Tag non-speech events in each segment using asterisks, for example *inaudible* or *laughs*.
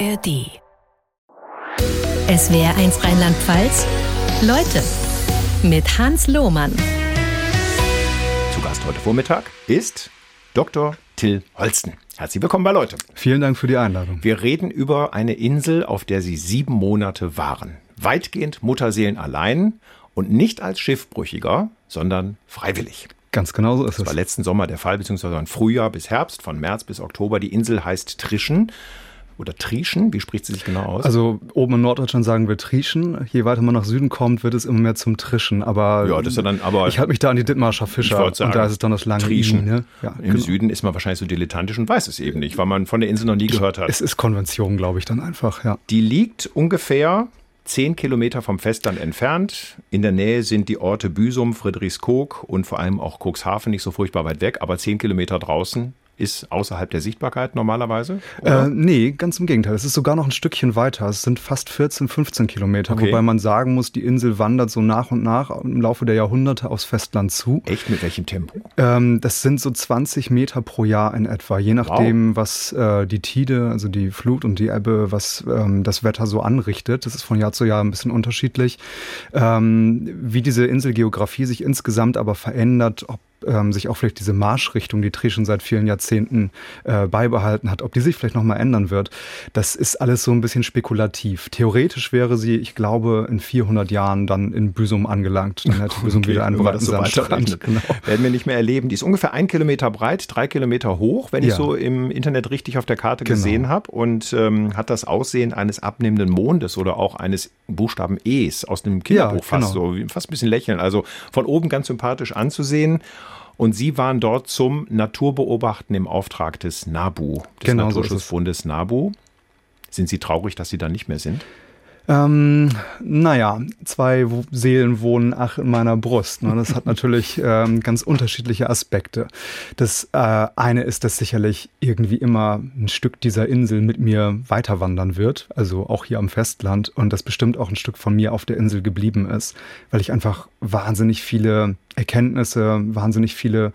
ARD. Es wäre eins Rheinland-Pfalz. Leute mit Hans Lohmann. Zu Gast heute Vormittag ist Dr. Till Holsten. Herzlich willkommen bei Leute. Vielen Dank für die Einladung. Wir reden über eine Insel, auf der Sie sieben Monate waren. Weitgehend Mutterseelen allein und nicht als Schiffbrüchiger, sondern freiwillig. Ganz genau so ist das es. Das war letzten Sommer der Fall, beziehungsweise von Frühjahr bis Herbst, von März bis Oktober. Die Insel heißt Trischen oder Trieschen? Wie spricht sie sich genau aus? Also oben in Norddeutschland sagen wir Trieschen. Je weiter man nach Süden kommt, wird es immer mehr zum Trischen. Aber, ja, das ist ja dann, aber ich halte mich da an die Dittmarscher Fischer sagen, und da ist es dann das lange Trieschen. I, ne? ja, Im genau. Süden ist man wahrscheinlich so dilettantisch und weiß es eben nicht, weil man von der Insel noch nie gehört hat. Es ist Konvention, glaube ich, dann einfach, ja. Die liegt ungefähr zehn Kilometer vom Festland entfernt. In der Nähe sind die Orte Büsum, Friedrichskoog und vor allem auch Cuxhaven nicht so furchtbar weit weg, aber zehn Kilometer draußen ist außerhalb der Sichtbarkeit normalerweise? Äh, nee, ganz im Gegenteil. Es ist sogar noch ein Stückchen weiter. Es sind fast 14, 15 Kilometer, okay. wobei man sagen muss, die Insel wandert so nach und nach im Laufe der Jahrhunderte aufs Festland zu. Echt? Mit welchem Tempo? Ähm, das sind so 20 Meter pro Jahr in etwa, je nachdem, wow. was äh, die Tide, also die Flut und die Ebbe, was ähm, das Wetter so anrichtet. Das ist von Jahr zu Jahr ein bisschen unterschiedlich. Ähm, wie diese Inselgeografie sich insgesamt aber verändert, ob ähm, sich auch vielleicht diese Marschrichtung, die Tree schon seit vielen Jahrzehnten äh, beibehalten hat, ob die sich vielleicht nochmal ändern wird, das ist alles so ein bisschen spekulativ. Theoretisch wäre sie, ich glaube, in 400 Jahren dann in Büsum angelangt. Dann hätte *laughs* Büsum okay, wieder einen breiten so Sandstrand. *laughs* Genau. Werden wir nicht mehr erleben. Die ist ungefähr ein Kilometer breit, drei Kilometer hoch, wenn ja. ich so im Internet richtig auf der Karte genau. gesehen habe und ähm, hat das Aussehen eines abnehmenden Mondes oder auch eines Buchstaben E's aus einem Kinderbuch ja, fast genau. so, fast ein bisschen lächeln. Also von oben ganz sympathisch anzusehen. Und Sie waren dort zum Naturbeobachten im Auftrag des NABU, des genau Naturschutzbundes so NABU. Sind Sie traurig, dass Sie da nicht mehr sind? Ähm, naja, zwei Seelen wohnen ach in meiner Brust. Ne? Das hat natürlich *laughs* ähm, ganz unterschiedliche Aspekte. Das äh, eine ist, dass sicherlich irgendwie immer ein Stück dieser Insel mit mir weiterwandern wird, also auch hier am Festland und das bestimmt auch ein Stück von mir auf der Insel geblieben ist, weil ich einfach wahnsinnig viele Erkenntnisse, wahnsinnig viele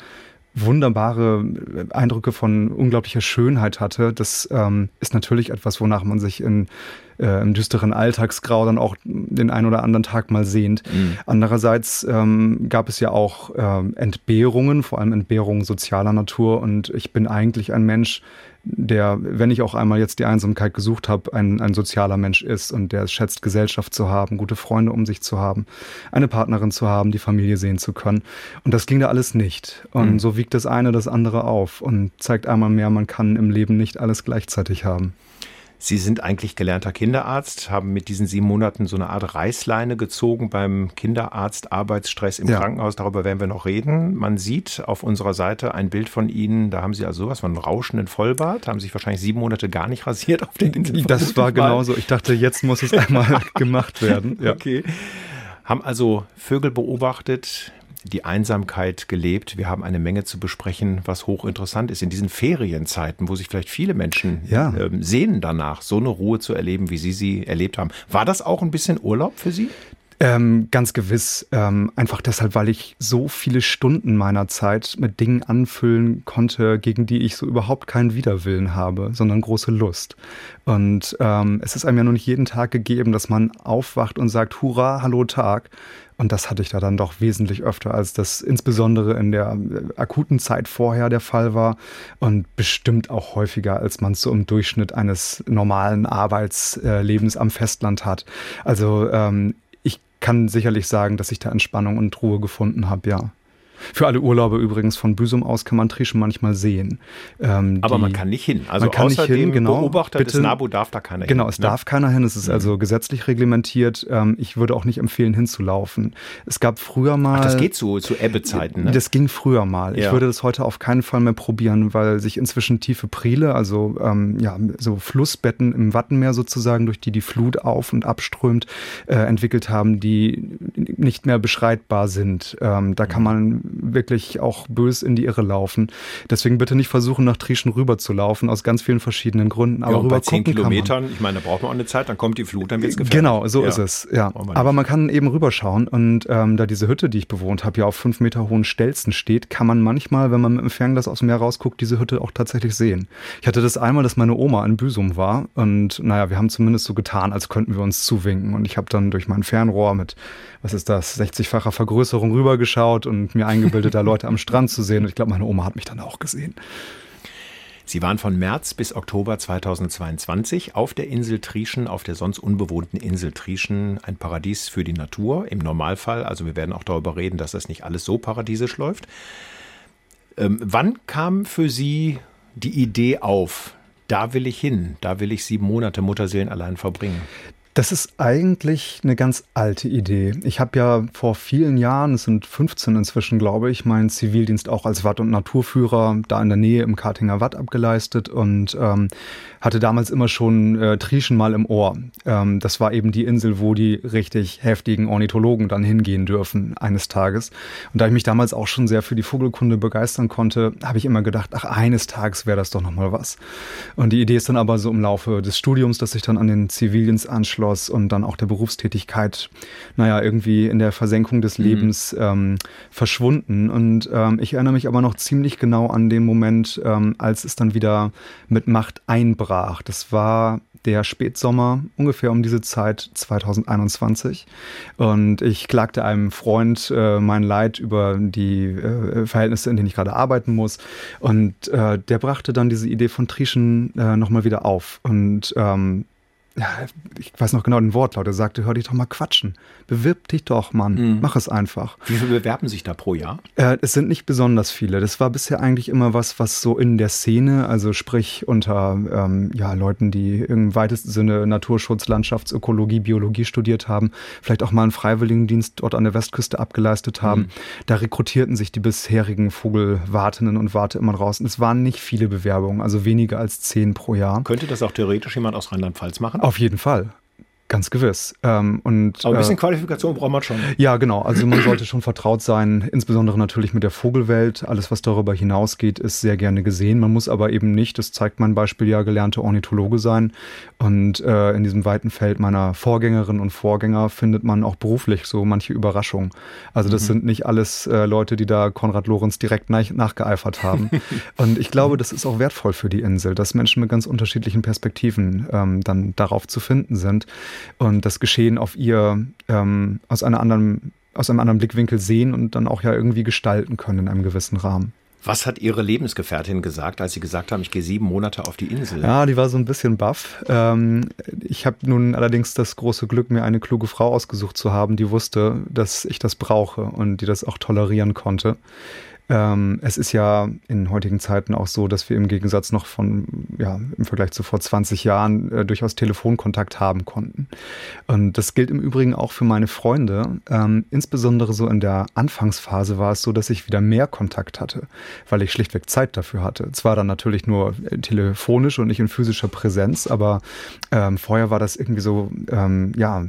wunderbare Eindrücke von unglaublicher Schönheit hatte. Das ähm, ist natürlich etwas, wonach man sich in äh, im düsteren Alltagsgrau dann auch den einen oder anderen Tag mal sehnt. Mhm. Andererseits ähm, gab es ja auch ähm, Entbehrungen, vor allem Entbehrungen sozialer Natur. Und ich bin eigentlich ein Mensch, der, wenn ich auch einmal jetzt die Einsamkeit gesucht habe, ein, ein sozialer Mensch ist und der es schätzt, Gesellschaft zu haben, gute Freunde um sich zu haben, eine Partnerin zu haben, die Familie sehen zu können. Und das ging da alles nicht. Und mhm. so wiegt das eine das andere auf und zeigt einmal mehr, man kann im Leben nicht alles gleichzeitig haben. Sie sind eigentlich gelernter Kinderarzt, haben mit diesen sieben Monaten so eine Art Reißleine gezogen beim Kinderarzt Arbeitsstress im ja. Krankenhaus. Darüber werden wir noch reden. Man sieht auf unserer Seite ein Bild von Ihnen. Da haben Sie also sowas von einem rauschenden Vollbart. Haben sich wahrscheinlich sieben Monate gar nicht rasiert auf den Inseln. Das war genauso. Ich dachte, jetzt muss es einmal *laughs* gemacht werden. Ja. Okay. Haben also Vögel beobachtet, die Einsamkeit gelebt. Wir haben eine Menge zu besprechen, was hochinteressant ist in diesen Ferienzeiten, wo sich vielleicht viele Menschen ja. ähm, sehnen danach, so eine Ruhe zu erleben, wie Sie sie erlebt haben. War das auch ein bisschen Urlaub für Sie? Ähm, ganz gewiss. Ähm, einfach deshalb, weil ich so viele Stunden meiner Zeit mit Dingen anfüllen konnte, gegen die ich so überhaupt keinen Widerwillen habe, sondern große Lust. Und ähm, es ist einem ja nur nicht jeden Tag gegeben, dass man aufwacht und sagt, Hurra, hallo Tag. Und das hatte ich da dann doch wesentlich öfter, als das insbesondere in der äh, akuten Zeit vorher der Fall war und bestimmt auch häufiger, als man es so im Durchschnitt eines normalen Arbeitslebens am Festland hat. Also ähm, kann sicherlich sagen, dass ich da Entspannung und Ruhe gefunden habe, ja. Für alle Urlaube übrigens von Büsum aus kann man Trieschen manchmal sehen. Ähm, Aber die, man kann nicht hin. Also man kann außer nicht hin, genau, Beobachter bitte, des NABU darf da keiner genau, hin. Genau, es ne? darf keiner hin. Es ist mhm. also gesetzlich reglementiert. Ähm, ich würde auch nicht empfehlen, hinzulaufen. Es gab früher mal... Ach, das geht so zu Ebbezeiten, ne? Das ging früher mal. Ja. Ich würde das heute auf keinen Fall mehr probieren, weil sich inzwischen tiefe Priele, also ähm, ja, so Flussbetten im Wattenmeer sozusagen, durch die die Flut auf- und abströmt, äh, entwickelt haben, die nicht mehr beschreitbar sind. Ähm, da kann mhm. man wirklich auch bös in die Irre laufen. Deswegen bitte nicht versuchen, nach Trieschen rüber zu laufen, aus ganz vielen verschiedenen Gründen. Aber ja, rüber bei zehn Kilometern, ich meine, da braucht man auch eine Zeit, dann kommt die Flut, dann wird es gefährlich. Genau, so ja. ist es, ja. Aber man kann eben rüberschauen und ähm, da diese Hütte, die ich bewohnt habe, ja auf fünf Meter hohen Stelzen steht, kann man manchmal, wenn man mit dem Fernglas aus dem Meer rausguckt, diese Hütte auch tatsächlich sehen. Ich hatte das einmal, dass meine Oma in Büsum war und naja, wir haben zumindest so getan, als könnten wir uns zuwinken und ich habe dann durch mein Fernrohr mit, was ist das, 60-facher Vergrößerung rübergeschaut und mir eingebildet, da Leute am Strand zu sehen und ich glaube, meine Oma hat mich dann auch gesehen. Sie waren von März bis Oktober 2022 auf der Insel Trieschen, auf der sonst unbewohnten Insel Trieschen, ein Paradies für die Natur im Normalfall. Also wir werden auch darüber reden, dass das nicht alles so paradiesisch läuft. Ähm, wann kam für Sie die Idee auf, da will ich hin, da will ich sieben Monate Mutterseelen allein verbringen? Das ist eigentlich eine ganz alte Idee. Ich habe ja vor vielen Jahren, es sind 15 inzwischen, glaube ich, meinen Zivildienst auch als Watt- und Naturführer da in der Nähe im Kartinger Watt abgeleistet und ähm, hatte damals immer schon äh, Trieschen mal im Ohr. Ähm, das war eben die Insel, wo die richtig heftigen Ornithologen dann hingehen dürfen eines Tages. Und da ich mich damals auch schon sehr für die Vogelkunde begeistern konnte, habe ich immer gedacht, ach, eines Tages wäre das doch nochmal was. Und die Idee ist dann aber so im Laufe des Studiums, dass ich dann an den Zivildienst anschloss und dann auch der Berufstätigkeit, naja, irgendwie in der Versenkung des mhm. Lebens mhm. ähm, verschwunden. Und ähm, ich erinnere mich aber noch ziemlich genau an den Moment, ähm, als es dann wieder mit Macht einbrach brach. Das war der Spätsommer, ungefähr um diese Zeit 2021. Und ich klagte einem Freund äh, mein Leid über die äh, Verhältnisse, in denen ich gerade arbeiten muss. Und äh, der brachte dann diese Idee von Trieschen äh, nochmal wieder auf. Und ähm, ich weiß noch genau den Wortlaut, er sagte, hör dich doch mal quatschen. Bewirb dich doch, Mann. Mhm. Mach es einfach. Wie viele bewerben sich da pro Jahr? Äh, es sind nicht besonders viele. Das war bisher eigentlich immer was, was so in der Szene, also sprich unter ähm, ja, Leuten, die im weitesten Sinne Naturschutz, Landschaftsökologie, Biologie studiert haben, vielleicht auch mal einen Freiwilligendienst dort an der Westküste abgeleistet haben. Mhm. Da rekrutierten sich die bisherigen Vogelwartenden und Warte immer raus. Und es waren nicht viele Bewerbungen, also weniger als zehn pro Jahr. Könnte das auch theoretisch jemand aus Rheinland-Pfalz machen? Auf jeden Fall. Ganz gewiss. Ähm, und, Aber ein bisschen äh, Qualifikation braucht man schon. Ja, genau. Also man sollte schon vertraut sein, insbesondere natürlich mit der Vogelwelt. Alles, was darüber hinausgeht, ist sehr gerne gesehen. Man muss aber eben nicht, das zeigt mein Beispiel ja, gelernte Ornithologe sein. Und äh, in diesem weiten Feld meiner Vorgängerinnen und Vorgänger findet man auch beruflich so manche Überraschungen. Also das mhm. sind nicht alles äh, Leute, die da Konrad Lorenz direkt nach, nachgeeifert haben. *laughs* und ich glaube, das ist auch wertvoll für die Insel, dass Menschen mit ganz unterschiedlichen Perspektiven ähm, dann darauf zu finden sind und das Geschehen auf ihr ähm, aus, einer anderen, aus einem anderen Blickwinkel sehen und dann auch ja irgendwie gestalten können in einem gewissen Rahmen. Was hat Ihre Lebensgefährtin gesagt, als Sie gesagt haben, ich gehe sieben Monate auf die Insel? Ja, die war so ein bisschen baff. Ähm, ich habe nun allerdings das große Glück, mir eine kluge Frau ausgesucht zu haben, die wusste, dass ich das brauche und die das auch tolerieren konnte. Ähm, es ist ja in heutigen Zeiten auch so, dass wir im Gegensatz noch von, ja, im Vergleich zu vor 20 Jahren äh, durchaus Telefonkontakt haben konnten. Und das gilt im Übrigen auch für meine Freunde. Ähm, insbesondere so in der Anfangsphase war es so, dass ich wieder mehr Kontakt hatte, weil ich schlichtweg Zeit dafür hatte. Zwar dann natürlich nur äh, telefonisch und nicht in physischer Präsenz, aber ähm, vorher war das irgendwie so, ähm, ja,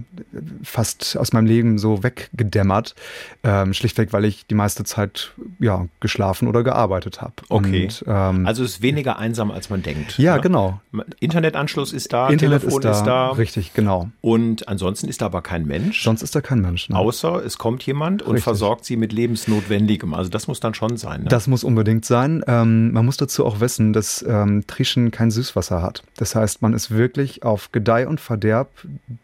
fast aus meinem Leben so weggedämmert. Ähm, schlichtweg, weil ich die meiste Zeit, ja, geschlafen oder gearbeitet habe. Okay. Und, ähm, also es ist weniger einsam, als man denkt. Ja, ne? genau. Internetanschluss ist da, Internet Telefon ist da, ist da, Richtig, genau. Und ansonsten ist da aber kein Mensch. Sonst ist da kein Mensch. Ne? Außer es kommt jemand und richtig. versorgt sie mit lebensnotwendigem. Also das muss dann schon sein. Ne? Das muss unbedingt sein. Ähm, man muss dazu auch wissen, dass ähm, Trieschen kein Süßwasser hat. Das heißt, man ist wirklich auf Gedeih und Verderb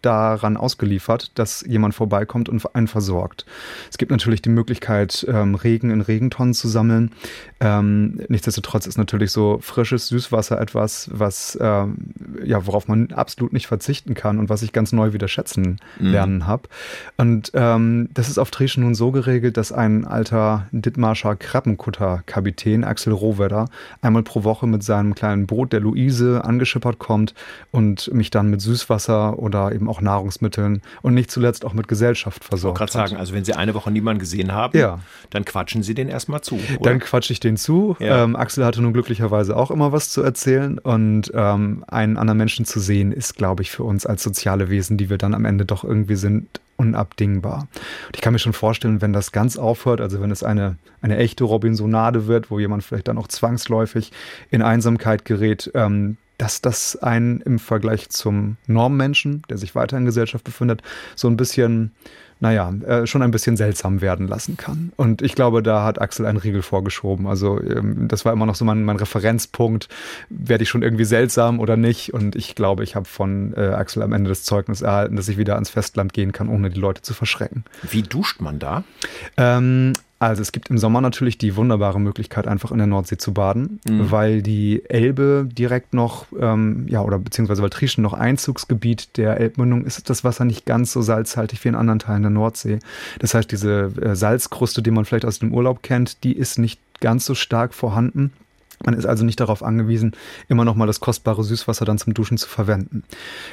daran ausgeliefert, dass jemand vorbeikommt und einen versorgt. Es gibt natürlich die Möglichkeit, ähm, Regen in Regentonnen zu sammeln. Ähm, nichtsdestotrotz ist natürlich so frisches Süßwasser etwas, was ähm, ja, worauf man absolut nicht verzichten kann und was ich ganz neu wieder schätzen mhm. lernen habe. Und ähm, das ist auf Trieschen nun so geregelt, dass ein alter Dithmarscher Krabbenkutter-Kapitän, Axel Rohwedder, einmal pro Woche mit seinem kleinen Boot der Luise angeschippert kommt und mich dann mit Süßwasser oder eben auch Nahrungsmitteln und nicht zuletzt auch mit Gesellschaft versorgt. Ich wollte gerade sagen, also wenn Sie eine Woche niemanden gesehen haben, ja. dann quatschen Sie den erstmal immer zu. Oder? Dann quatsche ich den zu. Ja. Ähm, Axel hatte nun glücklicherweise auch immer was zu erzählen und ähm, einen anderen Menschen zu sehen, ist, glaube ich, für uns als soziale Wesen, die wir dann am Ende doch irgendwie sind, unabdingbar. Und ich kann mir schon vorstellen, wenn das ganz aufhört, also wenn es eine, eine echte Robinsonade wird, wo jemand vielleicht dann auch zwangsläufig in Einsamkeit gerät, ähm, dass das einen im Vergleich zum Normmenschen, der sich weiter in Gesellschaft befindet, so ein bisschen naja, äh, schon ein bisschen seltsam werden lassen kann. Und ich glaube, da hat Axel einen Riegel vorgeschoben. Also ähm, das war immer noch so mein, mein Referenzpunkt. Werde ich schon irgendwie seltsam oder nicht? Und ich glaube, ich habe von äh, Axel am Ende das Zeugnis erhalten, dass ich wieder ans Festland gehen kann, ohne die Leute zu verschrecken. Wie duscht man da? Ähm, also es gibt im Sommer natürlich die wunderbare Möglichkeit, einfach in der Nordsee zu baden, mhm. weil die Elbe direkt noch, ähm, ja, oder beziehungsweise weil Trieschen noch Einzugsgebiet der Elbmündung ist, das Wasser nicht ganz so salzhaltig wie in anderen Teilen der Nordsee. Das heißt, diese äh, Salzkruste, die man vielleicht aus dem Urlaub kennt, die ist nicht ganz so stark vorhanden. Man ist also nicht darauf angewiesen, immer noch mal das kostbare Süßwasser dann zum Duschen zu verwenden.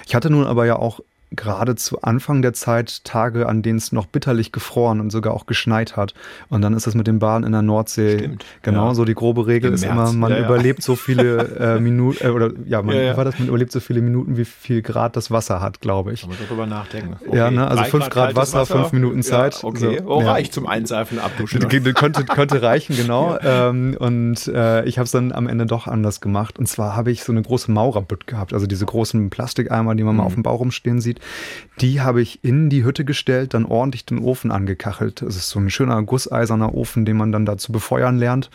Ich hatte nun aber ja auch gerade zu Anfang der Zeit Tage, an denen es noch bitterlich gefroren und sogar auch geschneit hat. Und dann ist das mit den Bahnen in der Nordsee Stimmt, genau ja. so. Die grobe Regel Im ist März. immer, man ja, ja. überlebt so viele äh, *laughs* Minuten, äh, oder ja, man, war das, man überlebt so viele Minuten, wie viel Grad das Wasser hat, glaube ich. Kann man darüber nachdenken. Okay. Ja, ne? also fünf Grad, Grad Wasser, Wasser, fünf Minuten Zeit. okay, so, oh, reicht zum Einseifen, abduschen. könnte, könnte reichen, genau. *laughs* Ähm, und äh, ich habe es dann am Ende doch anders gemacht. Und zwar habe ich so eine große Maurerbütt gehabt, also diese großen Plastikeimer, die man mhm. mal auf dem Bauch rumstehen sieht. Die habe ich in die Hütte gestellt, dann ordentlich den Ofen angekachelt. Das ist so ein schöner gusseiserner Ofen, den man dann dazu befeuern lernt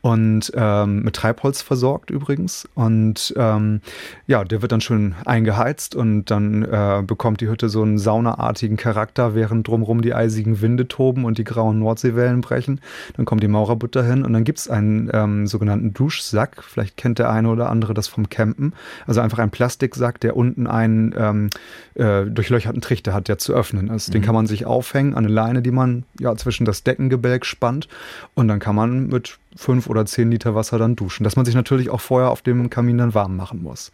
und ähm, mit Treibholz versorgt übrigens. Und ähm, ja, der wird dann schön eingeheizt und dann äh, bekommt die Hütte so einen saunaartigen Charakter, während drumherum die eisigen Winde toben und die grauen Nordseewellen brechen. Dann kommt die Maurerbutter hin und dann gibt es einen ähm, sogenannten Duschsack. Vielleicht kennt der eine oder andere das vom Campen. Also einfach ein Plastiksack, der unten einen ähm, äh, durchlöcherten Trichter hat, der zu öffnen ist. Mhm. Den kann man sich aufhängen an eine Leine, die man ja zwischen das Deckengebälk spannt und dann kann man mit fünf oder zehn Liter Wasser dann duschen. Dass man sich natürlich auch vorher auf dem Kamin dann warm machen muss.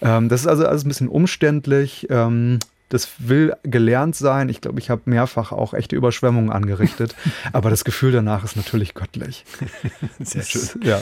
Ähm, das ist also alles ein bisschen umständlich. Ähm, das will gelernt sein. Ich glaube, ich habe mehrfach auch echte Überschwemmungen angerichtet. *laughs* aber das Gefühl danach ist natürlich göttlich. Sehr schön. ja.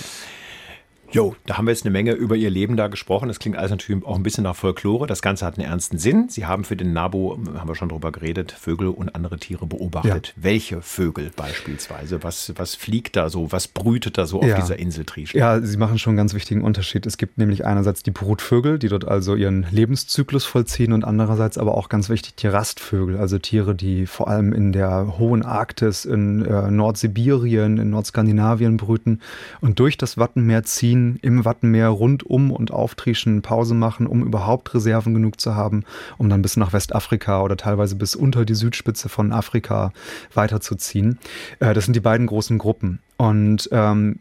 Jo, da haben wir jetzt eine Menge über Ihr Leben da gesprochen. Das klingt alles natürlich auch ein bisschen nach Folklore. Das Ganze hat einen ernsten Sinn. Sie haben für den NABO, haben wir schon drüber geredet, Vögel und andere Tiere beobachtet. Ja. Welche Vögel beispielsweise? Was, was fliegt da so? Was brütet da so auf ja. dieser Insel Trieschen? Ja, Sie machen schon einen ganz wichtigen Unterschied. Es gibt nämlich einerseits die Brutvögel, die dort also ihren Lebenszyklus vollziehen und andererseits aber auch ganz wichtig die Rastvögel, also Tiere, die vor allem in der hohen Arktis, in äh, Nordsibirien, in Nordskandinavien brüten und durch das Wattenmeer ziehen im Wattenmeer rund um und auftrieschen, Pause machen, um überhaupt Reserven genug zu haben, um dann bis nach Westafrika oder teilweise bis unter die Südspitze von Afrika weiterzuziehen. Äh, das sind die beiden großen Gruppen. Und ähm,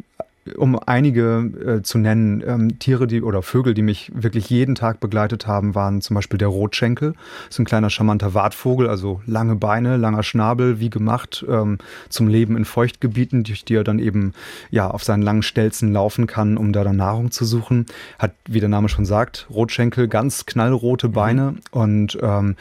um einige äh, zu nennen, ähm, Tiere, die oder Vögel, die mich wirklich jeden Tag begleitet haben, waren zum Beispiel der Rotschenkel. Das ist ein kleiner charmanter Wartvogel, also lange Beine, langer Schnabel, wie gemacht ähm, zum Leben in Feuchtgebieten, durch die er dann eben ja auf seinen langen Stelzen laufen kann, um da dann Nahrung zu suchen. Hat, wie der Name schon sagt, Rotschenkel, ganz knallrote Beine mhm. und ähm,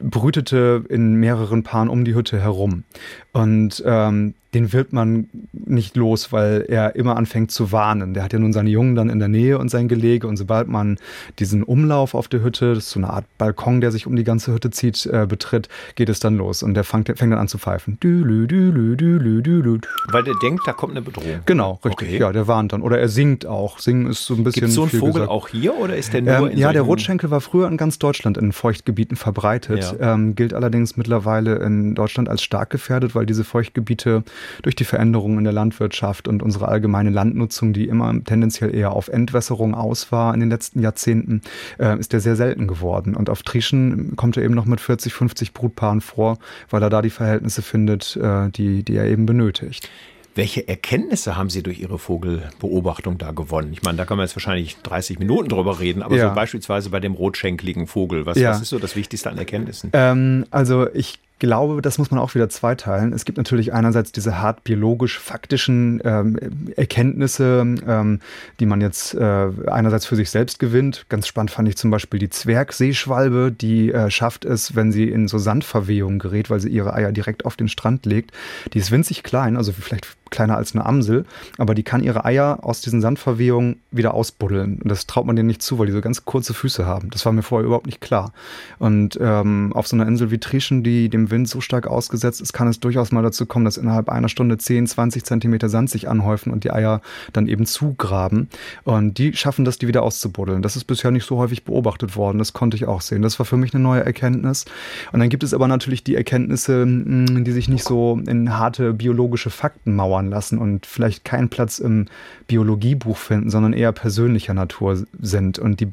brütete in mehreren Paaren um die Hütte herum. Und ähm, den wird man nicht los, weil er immer anfängt zu warnen. Der hat ja nun seine Jungen dann in der Nähe und sein Gelege. Und sobald man diesen Umlauf auf der Hütte, das ist so eine Art Balkon, der sich um die ganze Hütte zieht, äh, betritt, geht es dann los. Und der fängt, fängt dann an zu pfeifen. Dülü, dülü, dülü, dülü. Weil der denkt, da kommt eine Bedrohung. Genau, richtig. Okay. Ja, der warnt dann. Oder er singt auch. Singen ist so ein bisschen. Gibt so einen Vogel gesagt. auch hier oder ist der nur ähm, in Ja, der Rotschenkel war früher in ganz Deutschland in Feuchtgebieten verbreitet. Ja. Ähm, gilt allerdings mittlerweile in Deutschland als stark gefährdet, weil diese Feuchtgebiete durch die Veränderungen in der Landwirtschaft und unsere allgemeine Landnutzung, die immer tendenziell eher auf Entwässerung aus war in den letzten Jahrzehnten, äh, ist der sehr selten geworden. Und auf Trieschen kommt er eben noch mit 40, 50 Brutpaaren vor, weil er da die Verhältnisse findet, äh, die, die er eben benötigt. Welche Erkenntnisse haben Sie durch Ihre Vogelbeobachtung da gewonnen? Ich meine, da kann man jetzt wahrscheinlich 30 Minuten drüber reden, aber ja. so beispielsweise bei dem rotschenkligen Vogel, was, ja. was ist so das Wichtigste an Erkenntnissen? Ähm, also ich glaube, das muss man auch wieder zweiteilen. Es gibt natürlich einerseits diese hart biologisch-faktischen ähm, Erkenntnisse, ähm, die man jetzt äh, einerseits für sich selbst gewinnt. Ganz spannend fand ich zum Beispiel die Zwergseeschwalbe, die äh, schafft es, wenn sie in so Sandverwehungen gerät, weil sie ihre Eier direkt auf den Strand legt. Die ist winzig klein, also vielleicht kleiner als eine Amsel, aber die kann ihre Eier aus diesen Sandverwehungen wieder ausbuddeln. Und das traut man denen nicht zu, weil die so ganz kurze Füße haben. Das war mir vorher überhaupt nicht klar. Und ähm, auf so einer Insel wie Trieschen, die dem Wind so stark ausgesetzt ist, kann es durchaus mal dazu kommen, dass innerhalb einer Stunde 10, 20 Zentimeter Sand sich anhäufen und die Eier dann eben zugraben. Und die schaffen das, die wieder auszubuddeln. Das ist bisher nicht so häufig beobachtet worden. Das konnte ich auch sehen. Das war für mich eine neue Erkenntnis. Und dann gibt es aber natürlich die Erkenntnisse, hm, die sich nicht so in harte biologische Fakten mauern lassen und vielleicht keinen Platz im Biologiebuch finden, sondern eher persönlicher Natur sind und die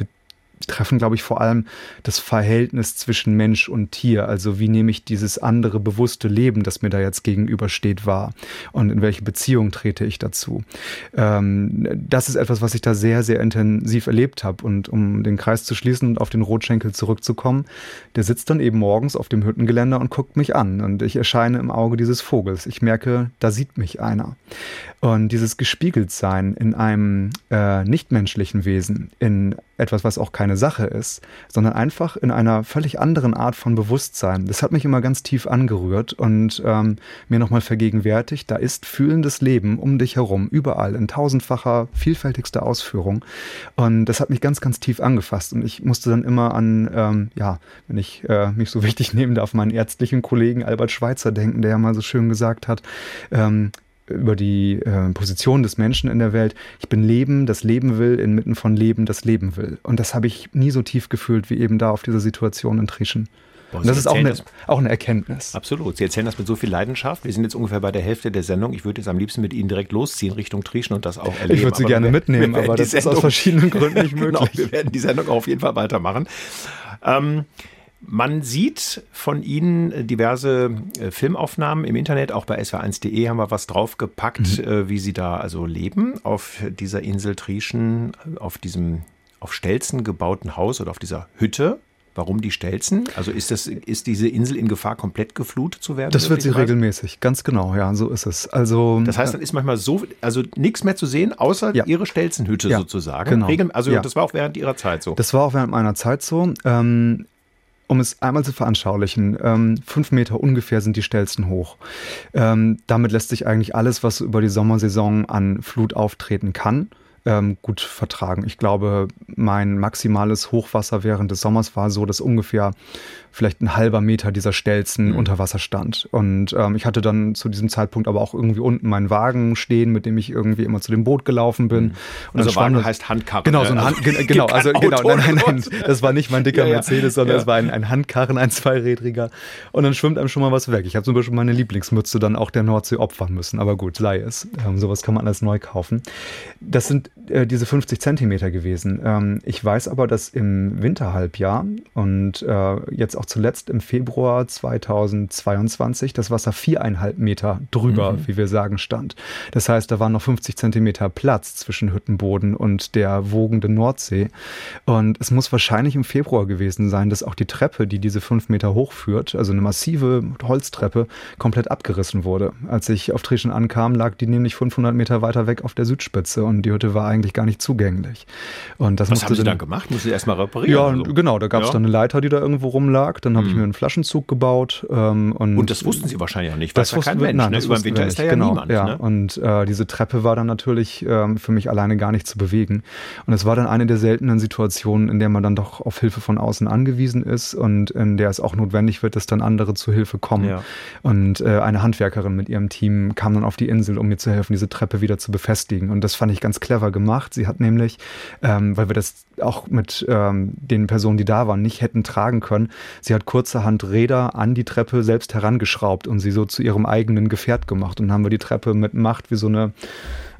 treffen, glaube ich, vor allem das Verhältnis zwischen Mensch und Tier. Also wie nehme ich dieses andere bewusste Leben, das mir da jetzt gegenübersteht, wahr? Und in welche Beziehung trete ich dazu? Ähm, das ist etwas, was ich da sehr, sehr intensiv erlebt habe. Und um den Kreis zu schließen und auf den Rotschenkel zurückzukommen, der sitzt dann eben morgens auf dem Hüttengeländer und guckt mich an. Und ich erscheine im Auge dieses Vogels. Ich merke, da sieht mich einer. Und dieses Gespiegeltsein in einem äh, nichtmenschlichen Wesen, in etwas, was auch keine Sache ist, sondern einfach in einer völlig anderen Art von Bewusstsein. Das hat mich immer ganz tief angerührt und ähm, mir nochmal vergegenwärtigt, da ist fühlendes Leben um dich herum, überall, in tausendfacher, vielfältigster Ausführung. Und das hat mich ganz, ganz tief angefasst. Und ich musste dann immer an, ähm, ja, wenn ich äh, mich so *laughs* wichtig nehmen darf, meinen ärztlichen Kollegen Albert Schweitzer denken, der ja mal so schön gesagt hat, ähm, über die äh, Position des Menschen in der Welt. Ich bin Leben, das Leben will, inmitten von Leben, das Leben will. Und das habe ich nie so tief gefühlt wie eben da auf dieser Situation in Trischen. Und das ist auch eine, das, auch eine Erkenntnis. Absolut. Sie erzählen das mit so viel Leidenschaft. Wir sind jetzt ungefähr bei der Hälfte der Sendung. Ich würde jetzt am liebsten mit Ihnen direkt losziehen Richtung Trischen und das auch erleben. Ich würde Sie aber gerne wir, mitnehmen, aber das Sendung, ist aus verschiedenen Gründen nicht *laughs* möglich. genau, wir werden die Sendung auf jeden Fall weitermachen. Ähm, man sieht von Ihnen diverse äh, Filmaufnahmen im Internet, auch bei sw1.de haben wir was draufgepackt, mhm. Äh, wie Sie da also leben auf dieser Insel Trieschen, auf diesem auf Stelzen gebauten Haus oder auf dieser Hütte. Warum die Stelzen? Also ist das, ist diese Insel in Gefahr, komplett geflutet zu werden? Das wird sie regelmäßig, ganz genau, ja, so ist es. Also, das heißt, dann ist manchmal so, also nichts mehr zu sehen, außer ja. ihre Stelzenhütte ja, sozusagen. Genau. Regel, also ja. das war auch während ihrer Zeit so. Das war auch während meiner Zeit so. Ähm, um es einmal zu veranschaulichen, ähm, fünf Meter ungefähr sind die Stelzen hoch. Ähm, damit lässt sich eigentlich alles, was über die Sommersaison an Flut auftreten kann, ähm, gut vertragen. Ich glaube, mein maximales Hochwasser während des Sommers war so, dass ungefähr vielleicht ein halber Meter dieser Stelzen mhm. unter Wasser stand. Und ähm, ich hatte dann zu diesem Zeitpunkt aber auch irgendwie unten meinen Wagen stehen, mit dem ich irgendwie immer zu dem Boot gelaufen bin. Mhm. Und also Wagen heißt Handkarren. Genau, so ein *laughs* also Hand, genau, also genau, nein, nein, nein, das war nicht mein dicker *laughs* ja, Mercedes, sondern es ja. war ein, ein Handkarren, ein zweirädriger. Und dann schwimmt einem schon mal was weg. Ich habe zum Beispiel meine Lieblingsmütze dann auch der Nordsee opfern müssen. Aber gut, sei es. Ähm, sowas kann man alles neu kaufen. Das sind äh, diese 50 Zentimeter gewesen. Ähm, ich weiß aber, dass im Winterhalbjahr und äh, jetzt auch zuletzt im Februar 2022 das Wasser viereinhalb Meter drüber, mhm. wie wir sagen, stand. Das heißt, da waren noch 50 Zentimeter Platz zwischen Hüttenboden und der wogenden Nordsee. Und es muss wahrscheinlich im Februar gewesen sein, dass auch die Treppe, die diese fünf Meter hoch führt, also eine massive Holztreppe, komplett abgerissen wurde. Als ich auf Trischen ankam, lag die nämlich 500 Meter weiter weg auf der Südspitze und die Hütte war eigentlich gar nicht zugänglich. Und das Was haben Sie dann gemacht? Musste Sie erstmal reparieren? Ja, also? genau. Da gab es ja. dann eine Leiter, die da irgendwo rumlag dann habe ich hm. mir einen Flaschenzug gebaut. Ähm, und, und, das wussten Sie wahrscheinlich auch nicht, weil das ja kein Mensch. Nein, ne? Über den Winter ist da ja genau, niemand. Ja. Ne? Und äh, diese Treppe war dann natürlich ähm, für mich alleine gar nicht zu bewegen. Und es war dann eine der seltenen Situationen, in der man dann doch auf Hilfe von außen angewiesen ist und in der es auch notwendig wird, dass dann andere zu Hilfe kommen. Ja. Und äh, eine Handwerkerin mit ihrem Team kam dann auf die Insel, um mir zu helfen, diese Treppe wieder zu befestigen. Und das fand ich ganz clever gemacht. Sie hat nämlich, ähm, weil wir das auch mit ähm, den Personen, die da waren, nicht hätten tragen können, Sie hat kurzerhand Räder an die Treppe selbst herangeschraubt und sie so zu ihrem eigenen Gefährt gemacht. Und dann haben wir die Treppe mit Macht wie so eine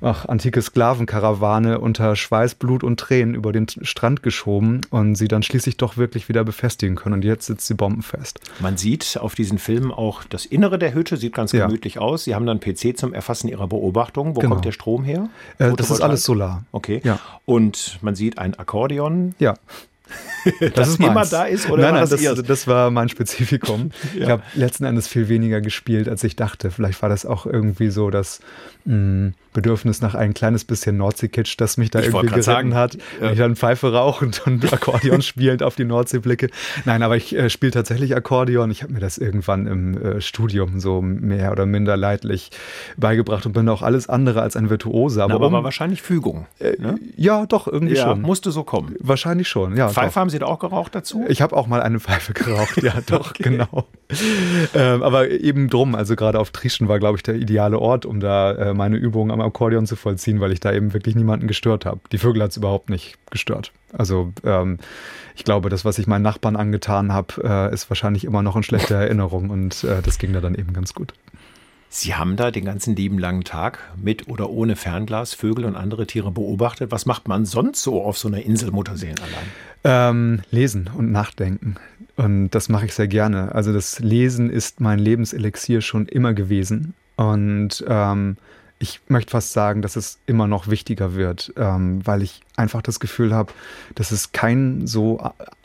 ach, antike Sklavenkarawane unter Schweiß, Blut und Tränen über den Strand geschoben und sie dann schließlich doch wirklich wieder befestigen können. Und jetzt sitzt sie bombenfest. Man sieht auf diesen Filmen auch das Innere der Hütte, sieht ganz gemütlich ja. aus. Sie haben dann PC zum Erfassen ihrer Beobachtung. Wo genau. kommt der Strom her? Äh, das ist alles Solar. Okay. Ja. Und man sieht ein Akkordeon. Ja. Das, das ist immer da ist oder nein, nein, das, das, das, war mein Spezifikum. *laughs* ja. Ich habe letzten Endes viel weniger gespielt, als ich dachte. Vielleicht war das auch irgendwie so das mh, mm, Bedürfnis nach ein kleines bisschen Nordsee-Kitsch, das mich da ich irgendwie geritten sagen, hat. Ja. Ich dann Pfeife rauchend und *laughs* Akkordeon spielend auf die Nordsee blicke. Nein, aber ich äh, spiele tatsächlich Akkordeon. Ich habe mir das irgendwann im äh, Studium so mehr oder minder leidlich beigebracht und bin auch alles andere als ein Virtuose. Aber, Na, aber um, war wahrscheinlich Fügung. Äh, ne? Ja, doch, irgendwie ja, schon. Musste so kommen. Wahrscheinlich schon, ja. Pfeife doch. haben Sie da auch geraucht dazu? Ich habe auch mal eine Pfeife geraucht, ja, *laughs* doch, genau. ähm, aber eben drum, also gerade auf Trischen war, glaube ich, der ideale Ort, um da äh, meine Übungen am Akkordeon zu vollziehen, weil ich da eben wirklich niemanden gestört habe. Die Vögel hat es überhaupt nicht gestört. Also ähm, ich glaube, das, was ich meinen Nachbarn angetan habe, äh, ist wahrscheinlich immer noch in schlechter Erinnerung und äh, das ging da dann eben ganz gut. Sie haben da den ganzen lieben langen Tag mit oder ohne Fernglas Vögel und andere Tiere beobachtet. Was macht man sonst so auf so einer Insel Mutterseen allein? Ähm, lesen und nachdenken. Und das mache ich sehr gerne. Also das Lesen ist mein Lebenselixier schon immer gewesen. Und ähm, ich möchte fast sagen, dass es immer noch wichtiger wird, ähm, weil ich einfach das Gefühl habe, dass es keinen so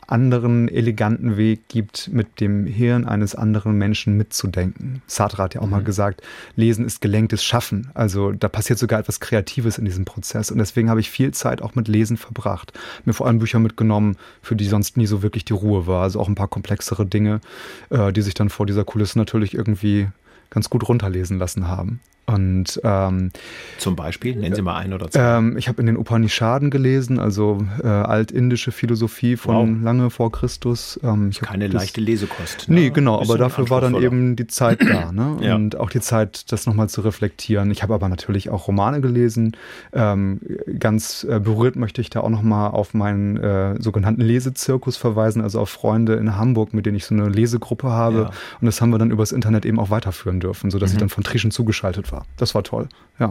anderen eleganten Weg gibt, mit dem Hirn eines anderen Menschen mitzudenken. Sartre hat ja auch mhm. mal gesagt, Lesen ist gelenktes Schaffen. Also da passiert sogar etwas Kreatives in diesem Prozess. Und deswegen habe ich viel Zeit auch mit Lesen verbracht. Mir vor allem Bücher mitgenommen, für die sonst nie so wirklich die Ruhe war. Also auch ein paar komplexere Dinge, äh, die sich dann vor dieser Kulisse natürlich irgendwie ganz gut runterlesen lassen haben. Und ähm, zum Beispiel nennen Sie mal ein oder zwei. Ähm, ich habe in den Upanishaden gelesen, also äh, altindische Philosophie von wow. lange vor Christus. Ähm, Keine leichte Lesekost. Ne? Nee, genau, aber dafür war dann eben die Zeit da, *clears throat* ne? ja. Und auch die Zeit, das nochmal zu reflektieren. Ich habe aber natürlich auch Romane gelesen. Ähm, ganz äh, berührt möchte ich da auch nochmal auf meinen äh, sogenannten Lesezirkus verweisen, also auf Freunde in Hamburg, mit denen ich so eine Lesegruppe habe. Ja. Und das haben wir dann übers Internet eben auch weiterführen dürfen, sodass mhm. ich dann von Trischen zugeschaltet war war. Das war toll, ja.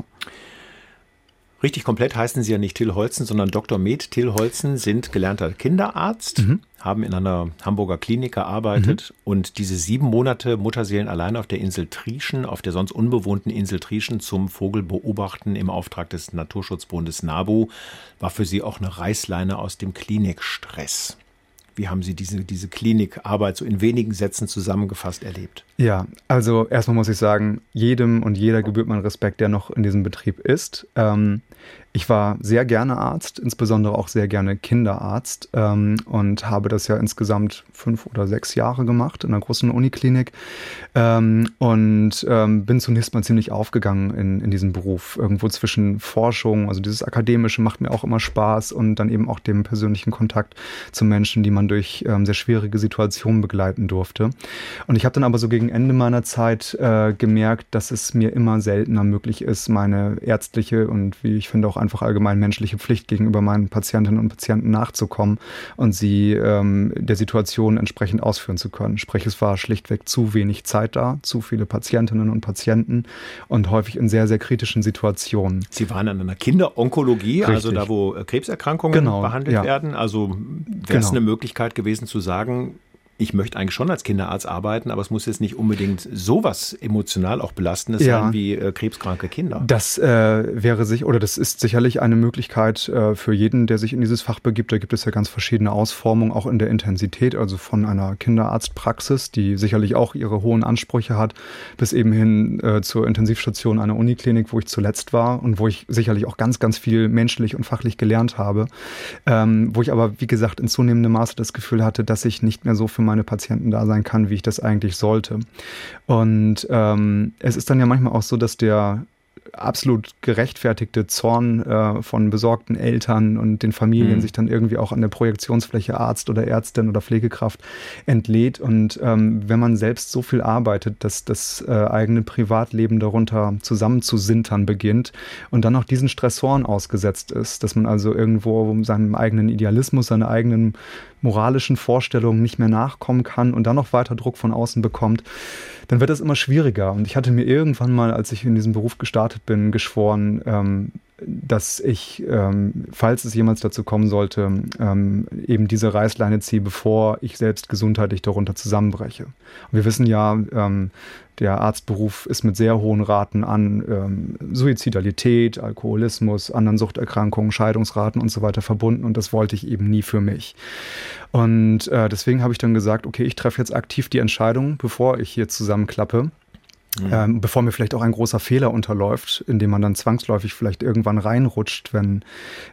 Richtig komplett heißen Sie ja nicht Till Holzen, sondern Dr. Med Till Holzen sind gelernter Kinderarzt, mhm. haben in einer Hamburger Klinik gearbeitet mhm. und diese sieben Monate Mutterseelen allein auf der Insel Trieschen, auf der sonst unbewohnten Insel Trieschen zum Vogelbeobachten im Auftrag des Naturschutzbundes NABU, war für Sie auch eine Reißleine aus dem Klinikstress. Wie haben Sie diese, diese Klinikarbeit so in wenigen Sätzen zusammengefasst erlebt? Ja, also erstmal muss ich sagen, jedem und jeder gebührt mein Respekt, der noch in diesem Betrieb ist. Ähm, ich war sehr gerne Arzt, insbesondere auch sehr gerne Kinderarzt ähm, und habe das ja insgesamt fünf oder sechs Jahre gemacht in einer großen Uniklinik ähm, und ähm, bin zunächst mal ziemlich aufgegangen in, in diesem Beruf. Irgendwo zwischen Forschung, also dieses Akademische macht mir auch immer Spaß und dann eben auch dem persönlichen Kontakt zu Menschen, die man durch ähm, sehr schwierige Situationen begleiten durfte. Und ich habe dann aber so gegen Ende meiner Zeit äh, gemerkt, dass es mir immer seltener möglich ist, meine ärztliche und wie ich finde auch einfach allgemein menschliche Pflicht gegenüber meinen Patientinnen und Patienten nachzukommen und sie ähm, der Situation entsprechend ausführen zu können. Sprich, es war schlichtweg zu wenig Zeit da, zu viele Patientinnen und Patienten und häufig in sehr, sehr kritischen Situationen. Sie waren an einer Kinderonkologie, Richtig. also da, wo Krebserkrankungen genau, behandelt ja. werden. Also wäre es genau. eine Möglichkeit gewesen zu sagen, ich möchte eigentlich schon als Kinderarzt arbeiten, aber es muss jetzt nicht unbedingt sowas emotional auch belastendes ja. sein wie äh, krebskranke Kinder. Das äh, wäre sich oder das ist sicherlich eine Möglichkeit äh, für jeden, der sich in dieses Fach begibt. Da gibt es ja ganz verschiedene Ausformungen, auch in der Intensität, also von einer Kinderarztpraxis, die sicherlich auch ihre hohen Ansprüche hat, bis eben hin äh, zur Intensivstation einer Uniklinik, wo ich zuletzt war und wo ich sicherlich auch ganz, ganz viel menschlich und fachlich gelernt habe, ähm, wo ich aber wie gesagt in zunehmendem Maße das Gefühl hatte, dass ich nicht mehr so für meine Patienten da sein kann, wie ich das eigentlich sollte. Und ähm, es ist dann ja manchmal auch so, dass der absolut gerechtfertigte Zorn äh, von besorgten Eltern und den Familien mhm. sich dann irgendwie auch an der Projektionsfläche Arzt oder Ärztin oder Pflegekraft entlädt. Und ähm, wenn man selbst so viel arbeitet, dass das äh, eigene Privatleben darunter zusammenzusintern beginnt und dann noch diesen Stressoren ausgesetzt ist, dass man also irgendwo seinem eigenen Idealismus, seiner eigenen moralischen Vorstellungen nicht mehr nachkommen kann und dann noch weiter Druck von außen bekommt, dann wird das immer schwieriger. Und ich hatte mir irgendwann mal, als ich in diesem Beruf gestartet bin, geschworen, ähm, dass ich, ähm, falls es jemals dazu kommen sollte, ähm, eben diese Reißleine ziehe, bevor ich selbst gesundheitlich darunter zusammenbreche. Und wir wissen ja, ähm, der Arztberuf ist mit sehr hohen Raten an ähm, Suizidalität, Alkoholismus, anderen Suchterkrankungen, Scheidungsraten und so weiter verbunden und das wollte ich eben nie für mich. Und äh, deswegen habe ich dann gesagt, okay, ich treffe jetzt aktiv die Entscheidung, bevor ich hier zusammenklappe Mhm. Ähm, bevor mir vielleicht auch ein großer Fehler unterläuft, in dem man dann zwangsläufig vielleicht irgendwann reinrutscht, wenn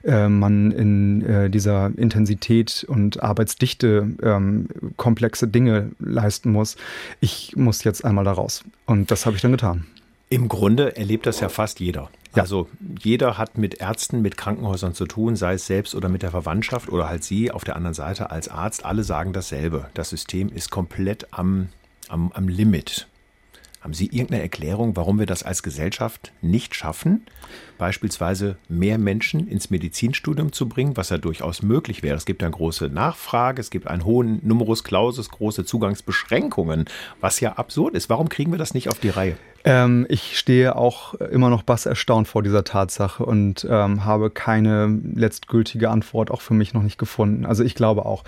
äh, man in äh, dieser Intensität und Arbeitsdichte ähm, komplexe Dinge leisten muss. Ich muss jetzt einmal da raus. Und das habe ich dann getan. Im Grunde erlebt das ja fast jeder. Ja. Also jeder hat mit Ärzten, mit Krankenhäusern zu tun, sei es selbst oder mit der Verwandtschaft oder halt Sie auf der anderen Seite als Arzt. Alle sagen dasselbe. Das System ist komplett am, am, am Limit. Haben Sie irgendeine Erklärung, warum wir das als Gesellschaft nicht schaffen, beispielsweise mehr Menschen ins Medizinstudium zu bringen, was ja durchaus möglich wäre? Es gibt eine große Nachfrage, es gibt einen hohen Numerus Clausus, große Zugangsbeschränkungen, was ja absurd ist. Warum kriegen wir das nicht auf die Reihe? Ähm, ich stehe auch immer noch bass erstaunt vor dieser Tatsache und ähm, habe keine letztgültige Antwort auch für mich noch nicht gefunden. Also ich glaube auch,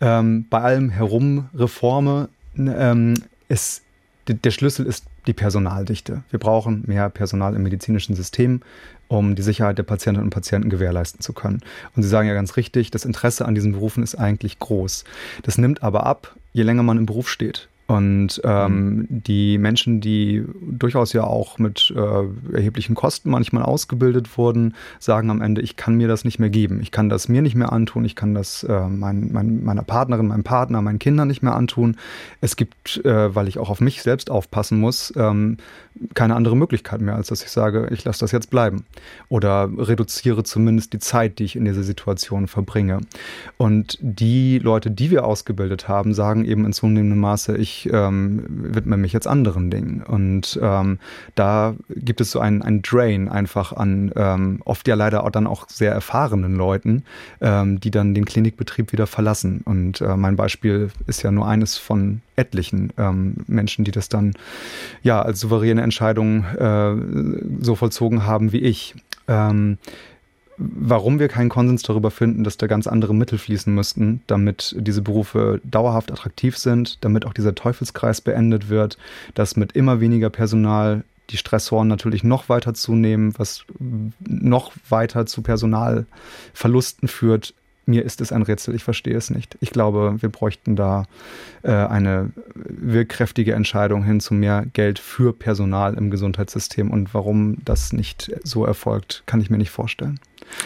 ähm, bei allem herum Reforme, ähm, es der Schlüssel ist die Personaldichte. Wir brauchen mehr Personal im medizinischen System, um die Sicherheit der Patientinnen und Patienten gewährleisten zu können. Und Sie sagen ja ganz richtig, das Interesse an diesen Berufen ist eigentlich groß. Das nimmt aber ab, je länger man im Beruf steht. Und ähm, mhm. die Menschen, die durchaus ja auch mit äh, erheblichen Kosten manchmal ausgebildet wurden, sagen am Ende, ich kann mir das nicht mehr geben. Ich kann das mir nicht mehr antun. Ich kann das äh, mein, mein, meiner Partnerin, meinem Partner, meinen Kindern nicht mehr antun. Es gibt, äh, weil ich auch auf mich selbst aufpassen muss, ähm, keine andere Möglichkeit mehr, als dass ich sage, ich lasse das jetzt bleiben. Oder reduziere zumindest die Zeit, die ich in dieser Situation verbringe. Und die Leute, die wir ausgebildet haben, sagen eben in zunehmendem Maße, ich ich ähm, widme mich jetzt anderen Dingen. Und ähm, da gibt es so einen, einen Drain einfach an ähm, oft ja leider auch dann auch sehr erfahrenen Leuten, ähm, die dann den Klinikbetrieb wieder verlassen. Und äh, mein Beispiel ist ja nur eines von etlichen ähm, Menschen, die das dann ja als souveräne Entscheidung äh, so vollzogen haben wie ich. Ähm, warum wir keinen Konsens darüber finden, dass da ganz andere Mittel fließen müssten, damit diese Berufe dauerhaft attraktiv sind, damit auch dieser Teufelskreis beendet wird, dass mit immer weniger Personal die Stressoren natürlich noch weiter zunehmen, was noch weiter zu Personalverlusten führt. Mir ist es ein Rätsel, ich verstehe es nicht. Ich glaube, wir bräuchten da äh, eine wirkkräftige Entscheidung hin zu mehr Geld für Personal im Gesundheitssystem. Und warum das nicht so erfolgt, kann ich mir nicht vorstellen.